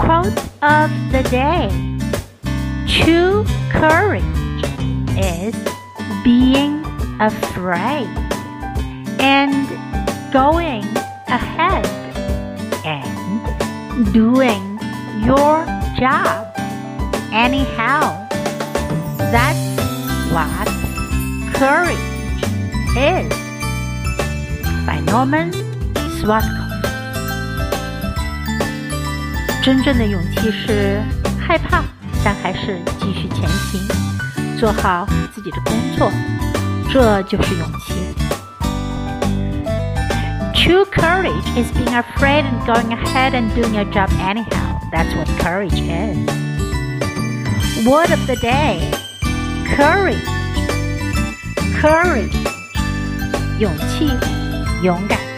Quote of the day True courage is being afraid and going ahead and doing your job anyhow. That's what courage is. By Norman Schwarzkopf. 真正的勇气是害怕，但还是继续前行，做好自己的工作，这就是勇气。True courage is being afraid and going ahead and doing your job anyhow. That's what courage is. Word of the day courage. Courage. 勇气，勇敢。